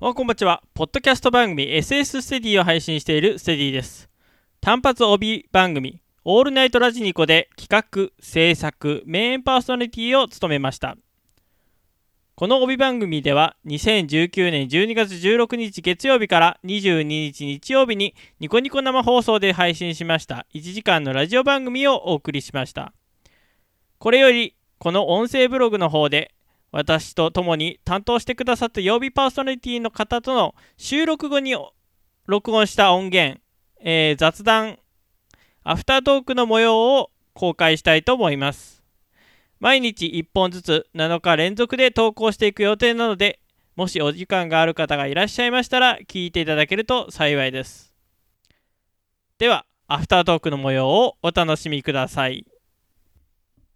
おこんばちは。ポッドキャスト番組 SS ステディを配信しているステディです。単発帯番組オールナイトラジニコで企画、制作、メインパーソナリティを務めました。この帯番組では2019年12月16日月曜日から22日日曜日にニコニコ生放送で配信しました1時間のラジオ番組をお送りしました。これよりこの音声ブログの方で私と共に担当してくださった曜日パーソナリティの方との収録後に録音した音源、えー雑談アフタートークの模様を公開したいと思います。毎日1本ずつ7日連続で投稿していく予定なのでもしお時間がある方がいらっしゃいましたら聞いていただけると幸いです。ではアフタートークの模様をお楽しみください。